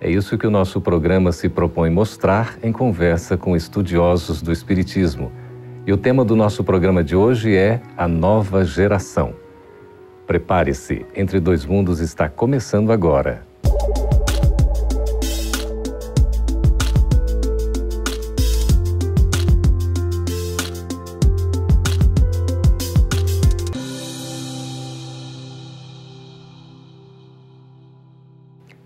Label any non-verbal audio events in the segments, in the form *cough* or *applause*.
É isso que o nosso programa se propõe mostrar em conversa com estudiosos do Espiritismo. E o tema do nosso programa de hoje é a nova geração. Prepare-se, Entre Dois Mundos está começando agora.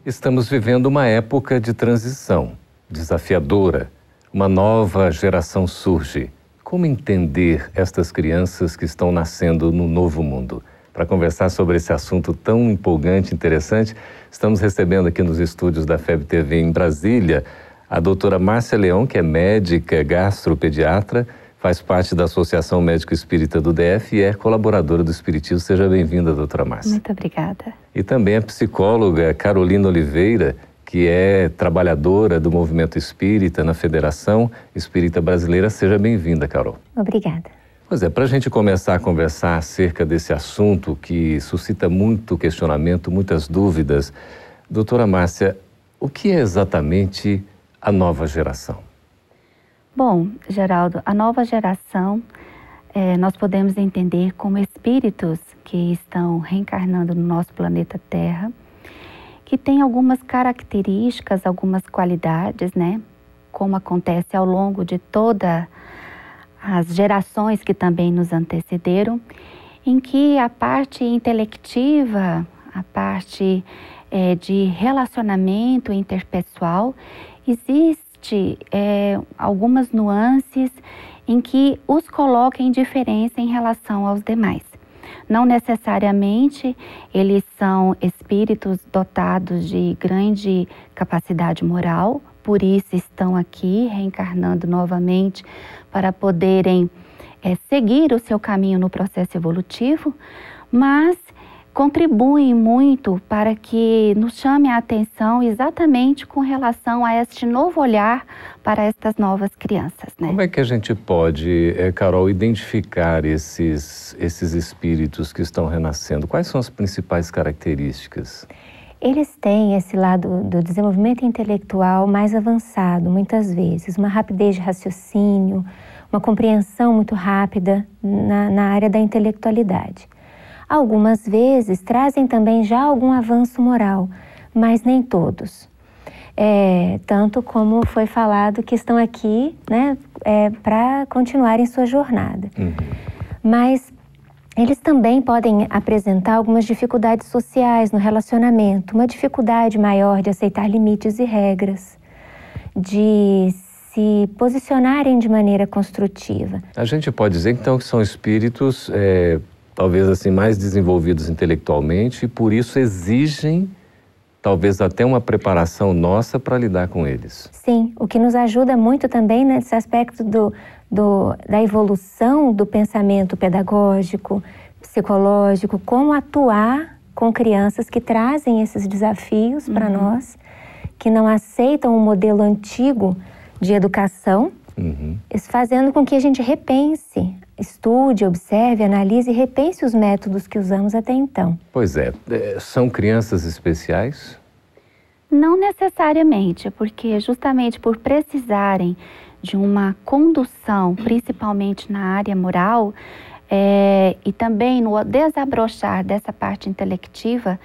Estamos vivendo uma época de transição, desafiadora. Uma nova geração surge. Como entender estas crianças que estão nascendo no novo mundo? Para conversar sobre esse assunto tão empolgante, e interessante, estamos recebendo aqui nos estúdios da FEB TV em Brasília a doutora Márcia Leão, que é médica gastropediatra faz parte da Associação Médico Espírita do DF e é colaboradora do Espiritismo. Seja bem-vinda, doutora Márcia. Muito obrigada. E também a psicóloga Carolina Oliveira, que é trabalhadora do movimento espírita na Federação Espírita Brasileira. Seja bem-vinda, Carol. Obrigada. Pois é, para a gente começar a conversar acerca desse assunto que suscita muito questionamento, muitas dúvidas, doutora Márcia, o que é exatamente a nova geração? Bom, Geraldo, a nova geração é, nós podemos entender como espíritos que estão reencarnando no nosso planeta Terra, que tem algumas características, algumas qualidades, né? Como acontece ao longo de todas as gerações que também nos antecederam, em que a parte intelectiva, a parte é, de relacionamento interpessoal, existe existe é, algumas nuances em que os coloca em diferença em relação aos demais. Não necessariamente eles são espíritos dotados de grande capacidade moral, por isso estão aqui reencarnando novamente para poderem é, seguir o seu caminho no processo evolutivo, mas contribuem muito para que nos chame a atenção exatamente com relação a este novo olhar para estas novas crianças. Né? Como é que a gente pode, eh, Carol, identificar esses, esses espíritos que estão renascendo? Quais são as principais características? Eles têm esse lado do desenvolvimento intelectual mais avançado, muitas vezes, uma rapidez de raciocínio, uma compreensão muito rápida na, na área da intelectualidade. Algumas vezes trazem também já algum avanço moral, mas nem todos. É, tanto como foi falado que estão aqui né, é, para continuarem sua jornada. Uhum. Mas eles também podem apresentar algumas dificuldades sociais no relacionamento, uma dificuldade maior de aceitar limites e regras, de se posicionarem de maneira construtiva. A gente pode dizer então que são espíritos é, talvez assim mais desenvolvidos intelectualmente e por isso exigem talvez até uma preparação nossa para lidar com eles. Sim, o que nos ajuda muito também nesse aspecto do, do, da evolução do pensamento pedagógico, psicológico, como atuar com crianças que trazem esses desafios uhum. para nós, que não aceitam o modelo antigo de educação, uhum. fazendo com que a gente repense estude, observe, analise e repense os métodos que usamos até então. Pois é. é. São crianças especiais? Não necessariamente, porque justamente por precisarem de uma condução, principalmente na área moral, é, e também no desabrochar dessa parte intelectiva,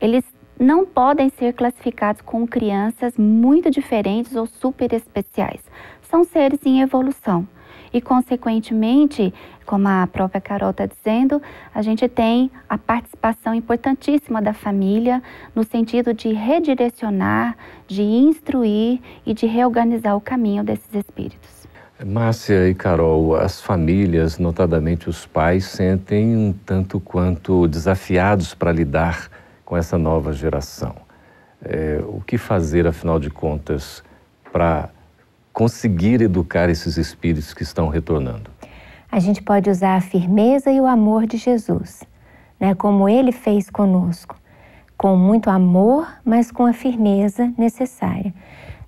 eles não podem ser classificados como crianças muito diferentes ou super especiais. São seres em evolução e, consequentemente, como a própria Carol está dizendo, a gente tem a participação importantíssima da família no sentido de redirecionar, de instruir e de reorganizar o caminho desses espíritos. Márcia e Carol, as famílias, notadamente os pais, sentem um tanto quanto desafiados para lidar com essa nova geração. É, o que fazer, afinal de contas, para conseguir educar esses espíritos que estão retornando? A gente pode usar a firmeza e o amor de Jesus, né? como ele fez conosco, com muito amor, mas com a firmeza necessária.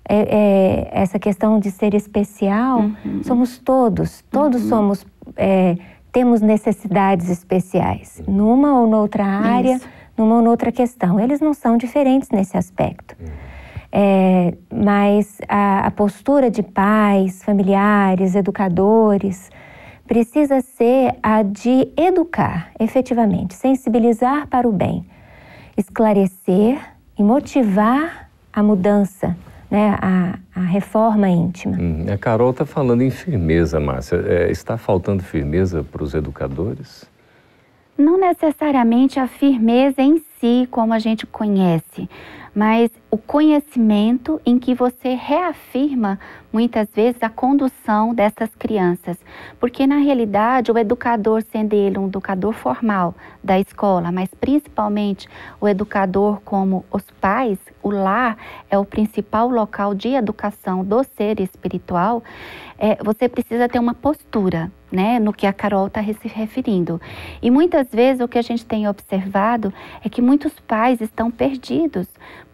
É, é, essa questão de ser especial, uhum. somos todos, todos uhum. somos, é, temos necessidades especiais, numa ou noutra área, Isso. numa ou noutra questão. Eles não são diferentes nesse aspecto. Uhum. É, mas a, a, postura de pais, familiares, educadores, precisa ser a de educar efetivamente, sensibilizar para o bem, esclarecer e motivar a mudança, né, a, a reforma íntima. Hum, a Carol está falando em firmeza, Márcia. É, está faltando firmeza para os educadores? Não necessariamente a firmeza em si, como a gente conhece, mas o conhecimento em que você reafirma muitas vezes a condução dessas crianças, porque na realidade o educador, sendo ele um educador formal da escola, mas principalmente o educador como os pais, o lar é o principal local de educação do ser espiritual, é, você precisa ter uma postura, né, no que a Carol está se referindo. E muitas vezes o que a gente tem observado é que muitos pais estão perdidos.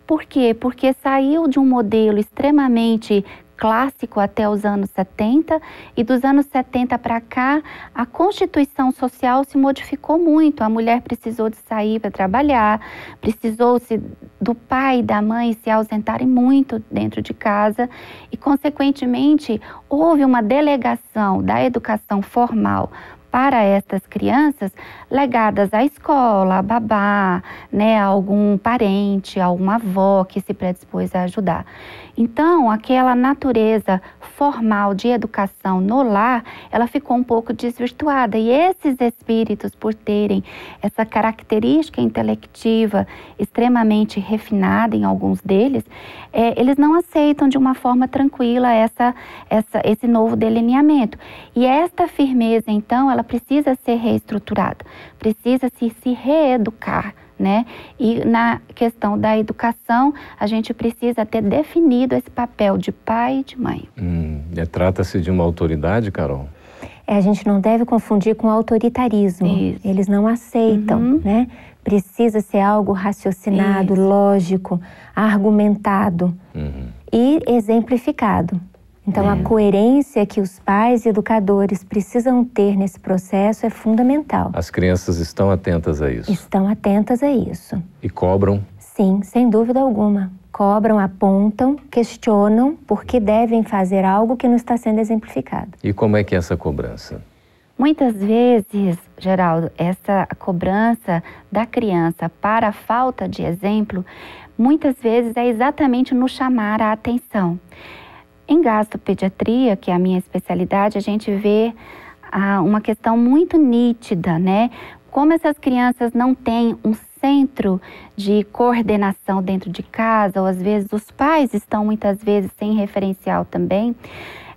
Por quê? Porque saiu de um modelo extremamente clássico até os anos 70 e dos anos 70 para cá a constituição social se modificou muito. A mulher precisou de sair para trabalhar, precisou-se do pai e da mãe se ausentarem muito dentro de casa e consequentemente houve uma delegação da educação formal para estas crianças legadas à escola, à babá, né, a algum parente, a alguma avó que se predispôs a ajudar. Então, aquela natureza formal de educação no lar, ela ficou um pouco desvirtuada. E esses espíritos, por terem essa característica intelectiva extremamente refinada em alguns deles, é, eles não aceitam de uma forma tranquila essa, essa, esse novo delineamento. E esta firmeza, então, ela precisa ser reestruturada, precisa se, se reeducar né? E na questão da educação, a gente precisa ter definido esse papel de pai e de mãe. Hum, Trata-se de uma autoridade, Carol? É, a gente não deve confundir com autoritarismo. Isso. Eles não aceitam, uhum. né? Precisa ser algo raciocinado, Isso. lógico, argumentado uhum. e exemplificado. Então, a coerência que os pais e educadores precisam ter nesse processo é fundamental. As crianças estão atentas a isso? Estão atentas a isso. E cobram? Sim, sem dúvida alguma. Cobram, apontam, questionam porque devem fazer algo que não está sendo exemplificado. E como é que é essa cobrança? Muitas vezes, Geraldo, essa cobrança da criança para a falta de exemplo, muitas vezes é exatamente no chamar a atenção. Em gastropediatria, que é a minha especialidade, a gente vê ah, uma questão muito nítida, né? Como essas crianças não têm um centro de coordenação dentro de casa, ou às vezes os pais estão muitas vezes sem referencial também,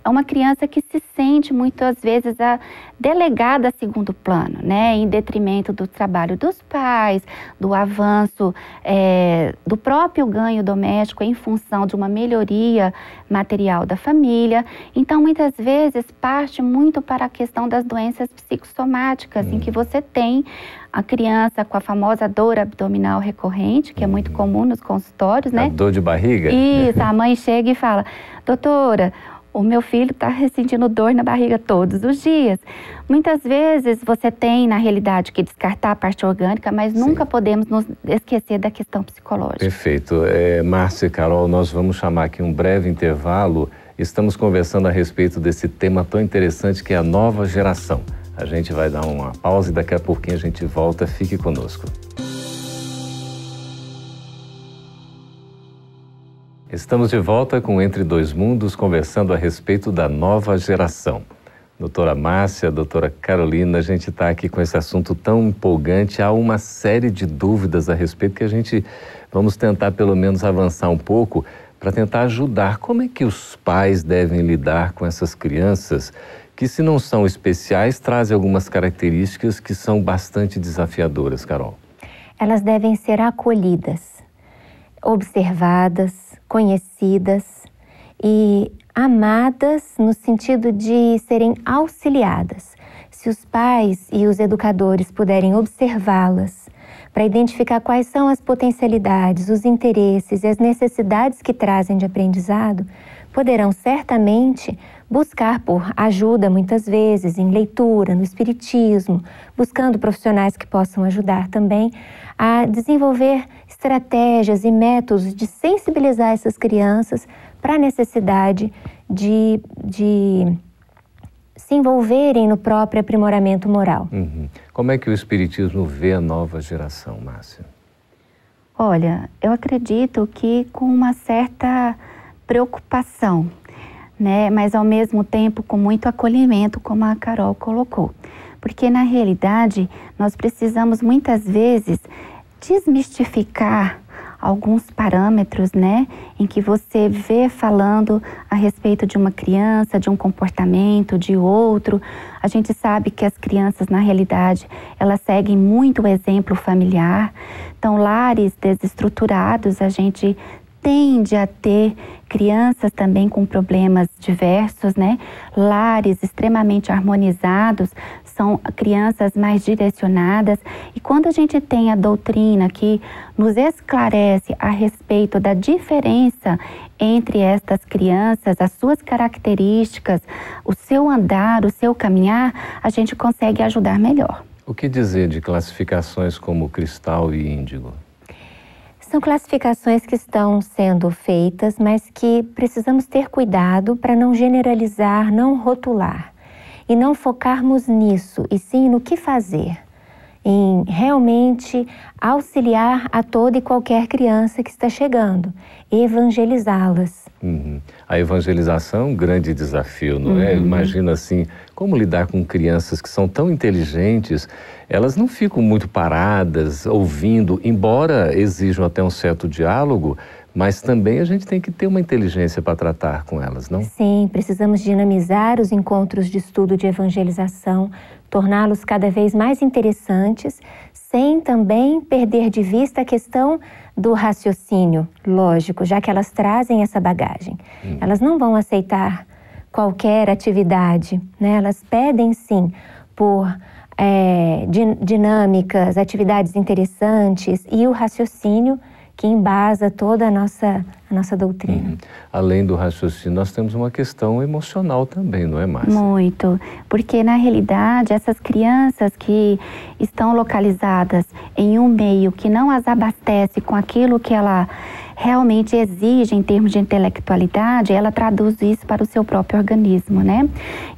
é uma criança que se sente muitas vezes a delegada a segundo plano, né, em detrimento do trabalho dos pais, do avanço é, do próprio ganho doméstico em função de uma melhoria material da família. Então, muitas vezes parte muito para a questão das doenças psicossomáticas, hum. em que hum. você tem a criança com a famosa dor abdominal recorrente, que é muito hum. comum nos consultórios, né? A dor de barriga? Isso, a mãe *laughs* chega e fala, doutora, o meu filho está sentindo dor na barriga todos os dias. Muitas vezes você tem, na realidade, que descartar a parte orgânica, mas Sim. nunca podemos nos esquecer da questão psicológica. Perfeito. É, Márcia e Carol, nós vamos chamar aqui um breve intervalo. Estamos conversando a respeito desse tema tão interessante que é a nova geração. A gente vai dar uma pausa e daqui a pouquinho a gente volta. Fique conosco. Estamos de volta com Entre Dois Mundos, conversando a respeito da nova geração. Doutora Márcia, doutora Carolina, a gente está aqui com esse assunto tão empolgante. Há uma série de dúvidas a respeito que a gente vamos tentar pelo menos avançar um pouco para tentar ajudar. Como é que os pais devem lidar com essas crianças que, se não são especiais, trazem algumas características que são bastante desafiadoras, Carol? Elas devem ser acolhidas, observadas, conhecidas e amadas no sentido de serem auxiliadas. Se os pais e os educadores puderem observá-las para identificar quais são as potencialidades, os interesses e as necessidades que trazem de aprendizado, poderão certamente buscar por ajuda, muitas vezes, em leitura, no espiritismo, buscando profissionais que possam ajudar também a desenvolver estratégias e métodos de sensibilizar essas crianças para a necessidade de, de se envolverem no próprio aprimoramento moral. Uhum. Como é que o Espiritismo vê a nova geração, Márcia? Olha, eu acredito que com uma certa preocupação, né? mas ao mesmo tempo com muito acolhimento, como a Carol colocou. Porque na realidade nós precisamos muitas vezes desmistificar alguns parâmetros, né, em que você vê falando a respeito de uma criança, de um comportamento, de outro. A gente sabe que as crianças, na realidade, elas seguem muito o exemplo familiar. Então, lares desestruturados, a gente tende a ter crianças também com problemas diversos, né? Lares extremamente harmonizados são crianças mais direcionadas. E quando a gente tem a doutrina que nos esclarece a respeito da diferença entre estas crianças, as suas características, o seu andar, o seu caminhar, a gente consegue ajudar melhor. O que dizer de classificações como cristal e índigo? São classificações que estão sendo feitas, mas que precisamos ter cuidado para não generalizar, não rotular. E não focarmos nisso, e sim no que fazer, em realmente auxiliar a toda e qualquer criança que está chegando, evangelizá-las. Uhum. A evangelização é um grande desafio, não é? Uhum. Imagina assim, como lidar com crianças que são tão inteligentes, elas não ficam muito paradas, ouvindo, embora exijam até um certo diálogo, mas também a gente tem que ter uma inteligência para tratar com elas, não? Sim, precisamos dinamizar os encontros de estudo de evangelização, torná-los cada vez mais interessantes, sem também perder de vista a questão do raciocínio lógico, já que elas trazem essa bagagem. Hum. Elas não vão aceitar qualquer atividade, né? Elas pedem sim por é, dinâmicas, atividades interessantes e o raciocínio que embasa toda a nossa, a nossa doutrina. Uhum. Além do raciocínio, nós temos uma questão emocional também, não é, Márcia? Muito, porque na realidade essas crianças que estão localizadas em um meio que não as abastece com aquilo que ela realmente exige em termos de intelectualidade, ela traduz isso para o seu próprio organismo, né?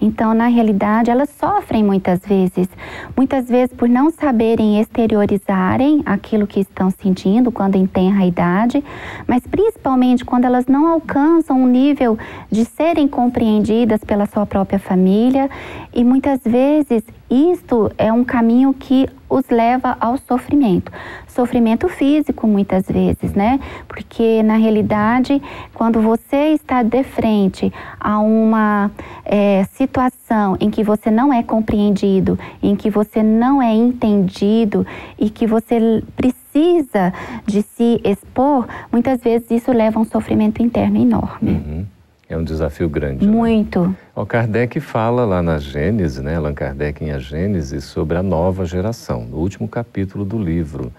Então, na realidade, elas sofrem muitas vezes, muitas vezes por não saberem exteriorizarem aquilo que estão sentindo quando enterra a idade, mas principalmente quando elas não alcançam um nível de serem compreendidas pela sua própria família e muitas vezes isto é um caminho que os leva ao sofrimento. Sofrimento físico, muitas vezes, né? Porque, na realidade, quando você está de frente a uma é, situação em que você não é compreendido, em que você não é entendido e que você precisa de se expor, muitas vezes isso leva a um sofrimento interno enorme. Uhum. É um desafio grande. Né? Muito. Né? O Kardec fala lá na Gênesis, né, Allan Kardec em A Gênesis, sobre a nova geração, no último capítulo do livro.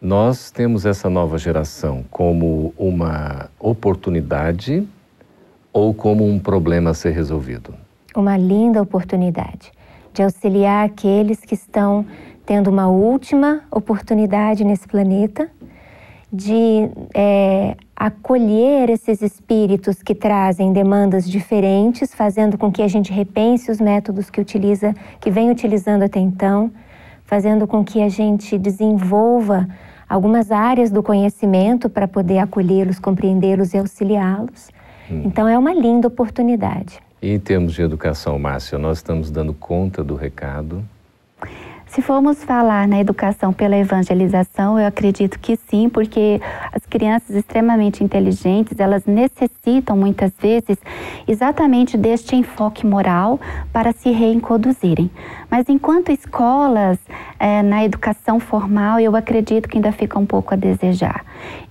Nós temos essa nova geração como uma oportunidade ou como um problema a ser resolvido? Uma linda oportunidade de auxiliar aqueles que estão tendo uma última oportunidade nesse planeta de é, acolher esses espíritos que trazem demandas diferentes, fazendo com que a gente repense os métodos que utiliza, que vem utilizando até então, fazendo com que a gente desenvolva algumas áreas do conhecimento para poder acolhê-los, compreendê-los e auxiliá-los. Hum. Então é uma linda oportunidade. E em termos de educação, Márcia, nós estamos dando conta do recado? Se formos falar na educação pela evangelização, eu acredito que sim, porque as crianças extremamente inteligentes, elas necessitam muitas vezes exatamente deste enfoque moral para se reintroduzirem. Mas enquanto escolas, é, na educação formal, eu acredito que ainda fica um pouco a desejar.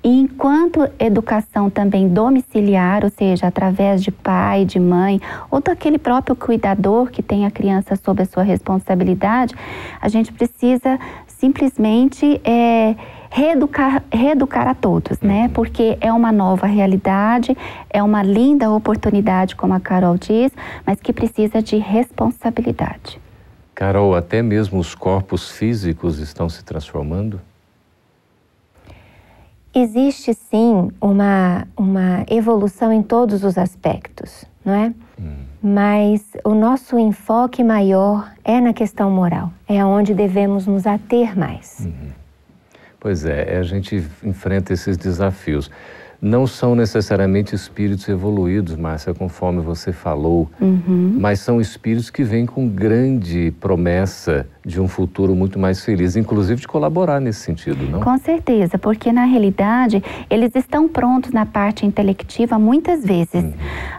E enquanto educação também domiciliar, ou seja, através de pai, de mãe, ou daquele próprio cuidador que tem a criança sob a sua responsabilidade, a gente precisa simplesmente é, reeducar, reeducar a todos, né? Uhum. Porque é uma nova realidade, é uma linda oportunidade, como a Carol diz, mas que precisa de responsabilidade. Carol, até mesmo os corpos físicos estão se transformando? Existe sim uma, uma evolução em todos os aspectos, não é? Hum. Mas o nosso enfoque maior é na questão moral, é onde devemos nos ater mais. Uhum. Pois é, a gente enfrenta esses desafios não são necessariamente espíritos evoluídos, Márcia, conforme você falou, uhum. mas são espíritos que vêm com grande promessa de um futuro muito mais feliz, inclusive de colaborar nesse sentido, não? Com certeza, porque na realidade eles estão prontos na parte intelectiva muitas vezes, uhum.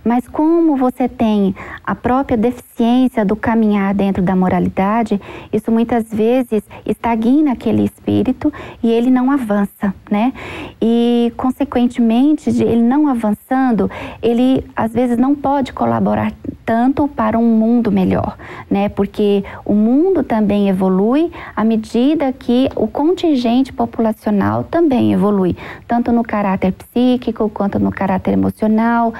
mas como você tem a própria deficiência do caminhar dentro da moralidade, isso muitas vezes estagna aquele espírito e ele não avança, né? E consequentemente, ele não avançando, ele às vezes não pode colaborar tanto para um mundo melhor, né? Porque o mundo também evolui à medida que o contingente populacional também evolui, tanto no caráter psíquico quanto no caráter emocional,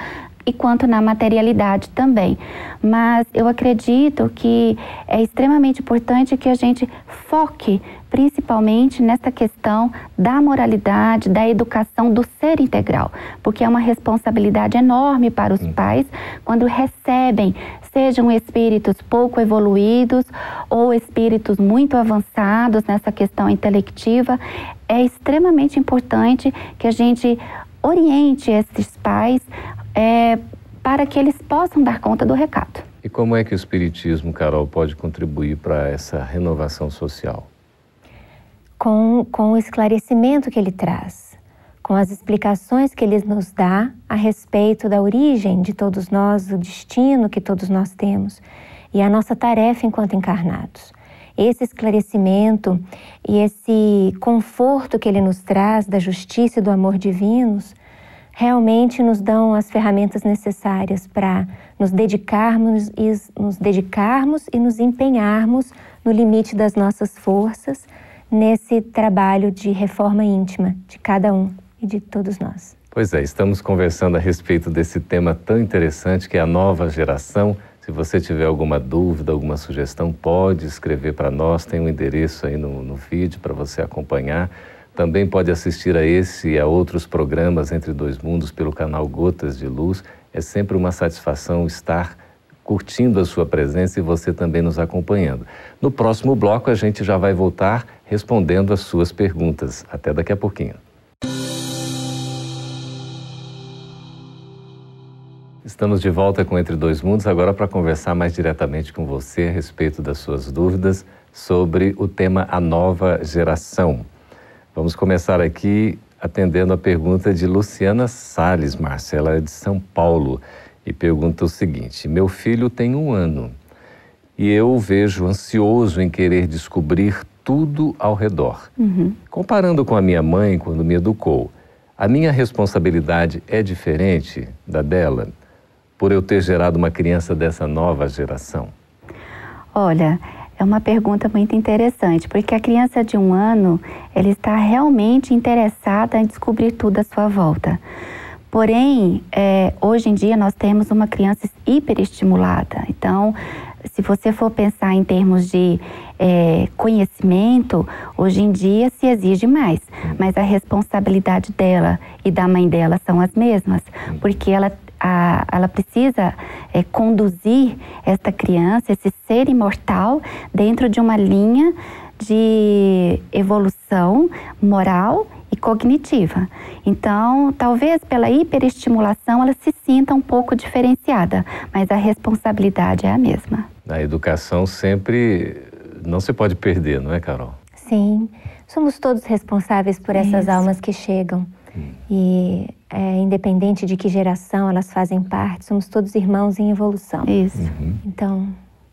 e quanto na materialidade também. Mas eu acredito que é extremamente importante que a gente foque principalmente nessa questão da moralidade, da educação do ser integral, porque é uma responsabilidade enorme para os pais quando recebem, sejam espíritos pouco evoluídos ou espíritos muito avançados nessa questão intelectiva, é extremamente importante que a gente oriente esses pais é, para que eles possam dar conta do recado. E como é que o Espiritismo, Carol, pode contribuir para essa renovação social? Com, com o esclarecimento que ele traz, com as explicações que ele nos dá a respeito da origem de todos nós, o destino que todos nós temos e a nossa tarefa enquanto encarnados. Esse esclarecimento e esse conforto que ele nos traz da justiça e do amor divinos realmente nos dão as ferramentas necessárias para nos dedicarmos e nos dedicarmos e nos empenharmos no limite das nossas forças nesse trabalho de reforma íntima de cada um e de todos nós. Pois é, estamos conversando a respeito desse tema tão interessante que é a nova geração. Se você tiver alguma dúvida, alguma sugestão, pode escrever para nós, tem um endereço aí no, no vídeo para você acompanhar. Também pode assistir a esse e a outros programas Entre Dois Mundos pelo canal Gotas de Luz. É sempre uma satisfação estar curtindo a sua presença e você também nos acompanhando. No próximo bloco, a gente já vai voltar respondendo as suas perguntas. Até daqui a pouquinho. Estamos de volta com Entre Dois Mundos, agora para conversar mais diretamente com você a respeito das suas dúvidas sobre o tema A Nova Geração. Vamos começar aqui atendendo a pergunta de Luciana Sales, Marcela é de São Paulo, e pergunta o seguinte: Meu filho tem um ano e eu o vejo ansioso em querer descobrir tudo ao redor. Uhum. Comparando com a minha mãe quando me educou, a minha responsabilidade é diferente da dela por eu ter gerado uma criança dessa nova geração? Olha, é uma pergunta muito interessante, porque a criança de um ano, ela está realmente interessada em descobrir tudo à sua volta. Porém, é, hoje em dia nós temos uma criança hiperestimulada. Então, se você for pensar em termos de é, conhecimento, hoje em dia se exige mais, mas a responsabilidade dela e da mãe dela são as mesmas, porque ela a, ela precisa é, conduzir esta criança, esse ser imortal, dentro de uma linha de evolução moral e cognitiva. Então, talvez pela hiperestimulação ela se sinta um pouco diferenciada, mas a responsabilidade é a mesma. A educação sempre não se pode perder, não é, Carol? Sim, somos todos responsáveis por essas Isso. almas que chegam. Hum. E é, independente de que geração elas fazem parte, somos todos irmãos em evolução. Isso. Uhum. Então.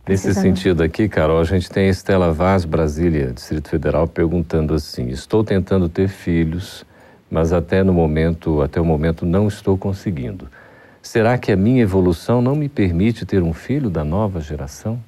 Nesse sentido aqui, Carol, a gente tem a Estela Vaz, Brasília, Distrito Federal, perguntando assim: estou tentando ter filhos, mas até no momento, até o momento não estou conseguindo. Será que a minha evolução não me permite ter um filho da nova geração?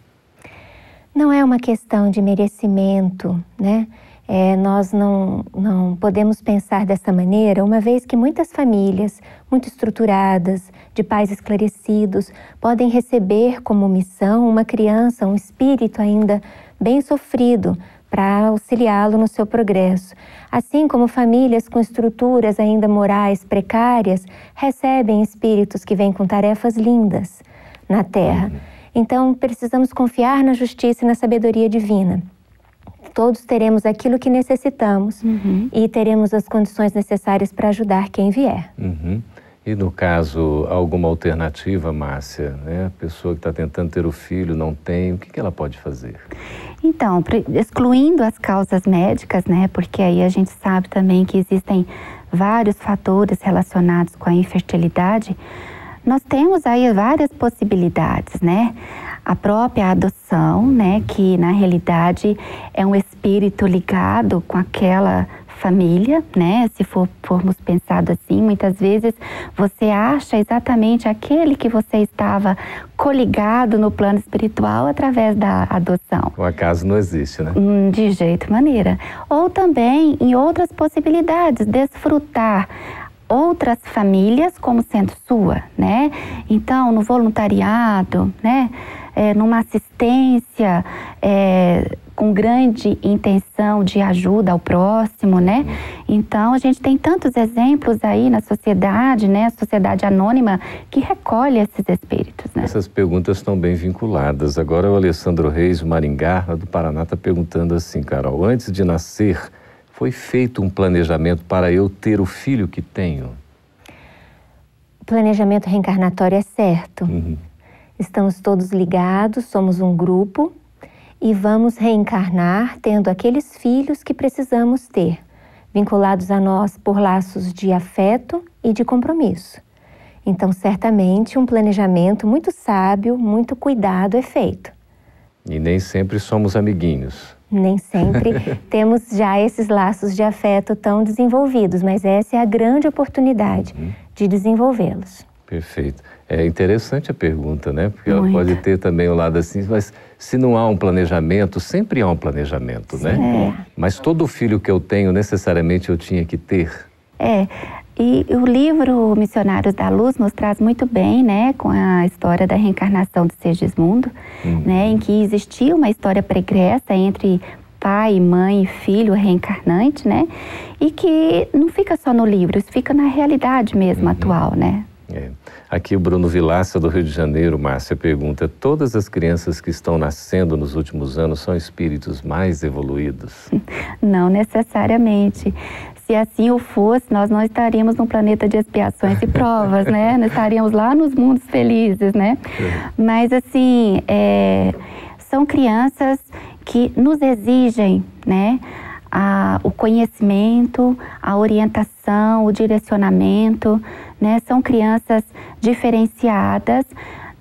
Não é uma questão de merecimento, né? É, nós não, não podemos pensar dessa maneira, uma vez que muitas famílias muito estruturadas, de pais esclarecidos, podem receber como missão uma criança, um espírito ainda bem sofrido, para auxiliá-lo no seu progresso. Assim como famílias com estruturas ainda morais precárias recebem espíritos que vêm com tarefas lindas na Terra. Uhum. Então, precisamos confiar na justiça e na sabedoria divina. Todos teremos aquilo que necessitamos uhum. e teremos as condições necessárias para ajudar quem vier. Uhum. E no caso, alguma alternativa, Márcia? Né? A pessoa que está tentando ter o filho não tem, o que, que ela pode fazer? Então, excluindo as causas médicas, né? Porque aí a gente sabe também que existem vários fatores relacionados com a infertilidade. Nós temos aí várias possibilidades, né? A própria adoção, né? Que na realidade é um espírito ligado com aquela família, né? Se for, formos pensado assim, muitas vezes você acha exatamente aquele que você estava coligado no plano espiritual através da adoção. O acaso não existe, né? Hum, de jeito maneira. Ou também em outras possibilidades, desfrutar outras famílias como sendo sua, né? Então, no voluntariado, né? É, numa assistência é, com grande intenção de ajuda ao próximo, né? Então a gente tem tantos exemplos aí na sociedade, né? A sociedade anônima que recolhe esses espíritos, né? Essas perguntas estão bem vinculadas. Agora o Alessandro Reis, Maringá, do Paraná, está perguntando assim, Carol, antes de nascer, foi feito um planejamento para eu ter o filho que tenho? O planejamento reencarnatório é certo. Uhum. Estamos todos ligados, somos um grupo e vamos reencarnar tendo aqueles filhos que precisamos ter, vinculados a nós por laços de afeto e de compromisso. Então, certamente, um planejamento muito sábio, muito cuidado é feito. E nem sempre somos amiguinhos. Nem sempre *laughs* temos já esses laços de afeto tão desenvolvidos, mas essa é a grande oportunidade uhum. de desenvolvê-los. Perfeito. É interessante a pergunta, né? Porque Muito. ela pode ter também o um lado assim, mas se não há um planejamento, sempre há um planejamento, né? Sim. né? É. Mas todo filho que eu tenho, necessariamente eu tinha que ter. É. E o livro Missionários da Luz nos traz muito bem, né, com a história da reencarnação de Segismundo, uhum. né, em que existia uma história pregressa entre pai, mãe e filho reencarnante, né, e que não fica só no livro, isso fica na realidade mesmo uhum. atual, né. É. Aqui o Bruno Vilaça, do Rio de Janeiro, Márcia, pergunta: todas as crianças que estão nascendo nos últimos anos são espíritos mais evoluídos? *laughs* Não necessariamente. Se assim o fosse, nós não estaríamos num planeta de expiações e provas, né? Nós estaríamos lá nos mundos felizes, né? É. Mas assim, é, são crianças que nos exigem, né? A, o conhecimento, a orientação, o direcionamento, né? São crianças diferenciadas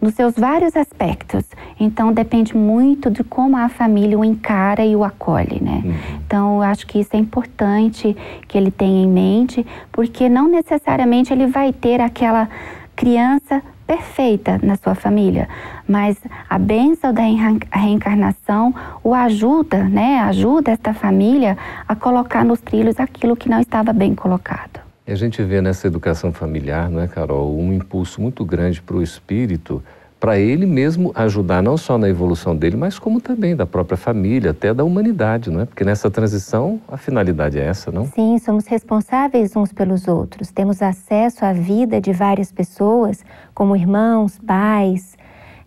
nos seus vários aspectos. Então depende muito de como a família o encara e o acolhe, né? Uhum. Então eu acho que isso é importante que ele tenha em mente, porque não necessariamente ele vai ter aquela criança perfeita na sua família, mas a bênção da reencarnação o ajuda, né? Ajuda esta família a colocar nos trilhos aquilo que não estava bem colocado. E a gente vê nessa educação familiar, não é, Carol, um impulso muito grande para o espírito, para ele mesmo ajudar não só na evolução dele, mas como também da própria família, até da humanidade, não é? Porque nessa transição a finalidade é essa, não? Sim, somos responsáveis uns pelos outros. Temos acesso à vida de várias pessoas, como irmãos, pais,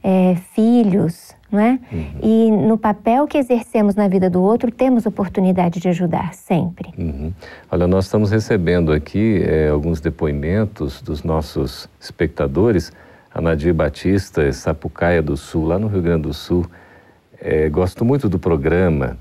é, filhos, não é? Uhum. E no papel que exercemos na vida do outro, temos oportunidade de ajudar sempre. Uhum. Olha, nós estamos recebendo aqui é, alguns depoimentos dos nossos espectadores. A Nadir Batista, Sapucaia do Sul, lá no Rio Grande do Sul, É, gosto muito do programa,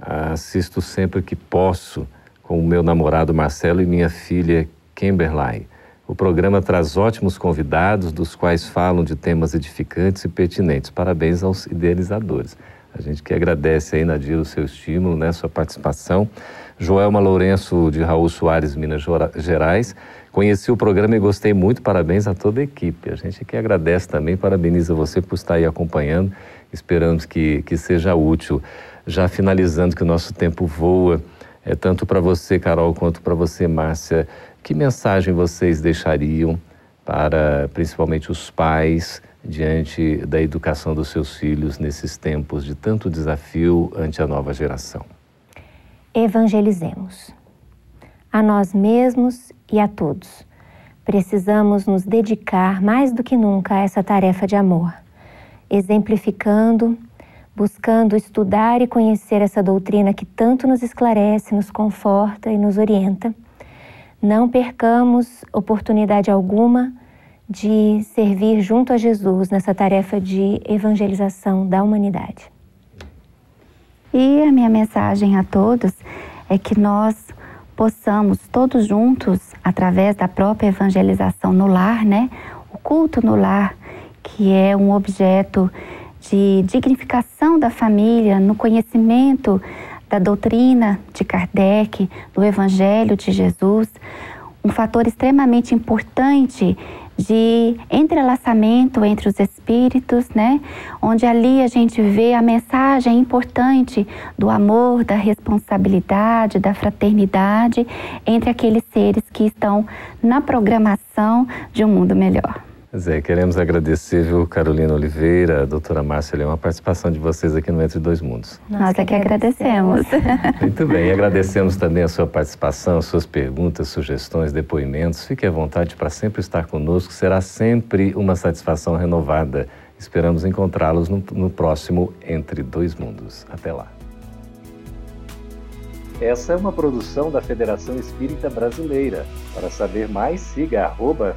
assisto sempre que posso com o meu namorado Marcelo e minha filha Kimberly. O programa traz ótimos convidados, dos quais falam de temas edificantes e pertinentes. Parabéns aos idealizadores. A gente que agradece aí, Nadir, o seu estímulo, né, sua participação. Joelma Lourenço, de Raul Soares, Minas Gerais. Conheci o programa e gostei muito. Parabéns a toda a equipe. A gente que agradece também, parabeniza você por estar aí acompanhando. Esperamos que, que seja útil. Já finalizando, que o nosso tempo voa, é tanto para você, Carol, quanto para você, Márcia. Que mensagem vocês deixariam para principalmente os pais diante da educação dos seus filhos nesses tempos de tanto desafio ante a nova geração? Evangelizemos a nós mesmos e a todos. Precisamos nos dedicar mais do que nunca a essa tarefa de amor, exemplificando, buscando estudar e conhecer essa doutrina que tanto nos esclarece, nos conforta e nos orienta não percamos oportunidade alguma de servir junto a Jesus nessa tarefa de evangelização da humanidade. E a minha mensagem a todos é que nós possamos todos juntos, através da própria evangelização no lar, né? O culto no lar, que é um objeto de dignificação da família, no conhecimento da doutrina de Kardec, do Evangelho de Jesus, um fator extremamente importante de entrelaçamento entre os espíritos, né? Onde ali a gente vê a mensagem importante do amor, da responsabilidade, da fraternidade entre aqueles seres que estão na programação de um mundo melhor. Zé, queremos agradecer, viu, Carolina Oliveira, a doutora Márcia Leão, a participação de vocês aqui no Entre Dois Mundos. Nós é que agradecemos. Muito bem, e agradecemos também a sua participação, suas perguntas, sugestões, depoimentos. Fique à vontade para sempre estar conosco, será sempre uma satisfação renovada. Esperamos encontrá-los no, no próximo Entre Dois Mundos. Até lá. Essa é uma produção da Federação Espírita Brasileira. Para saber mais, siga arroba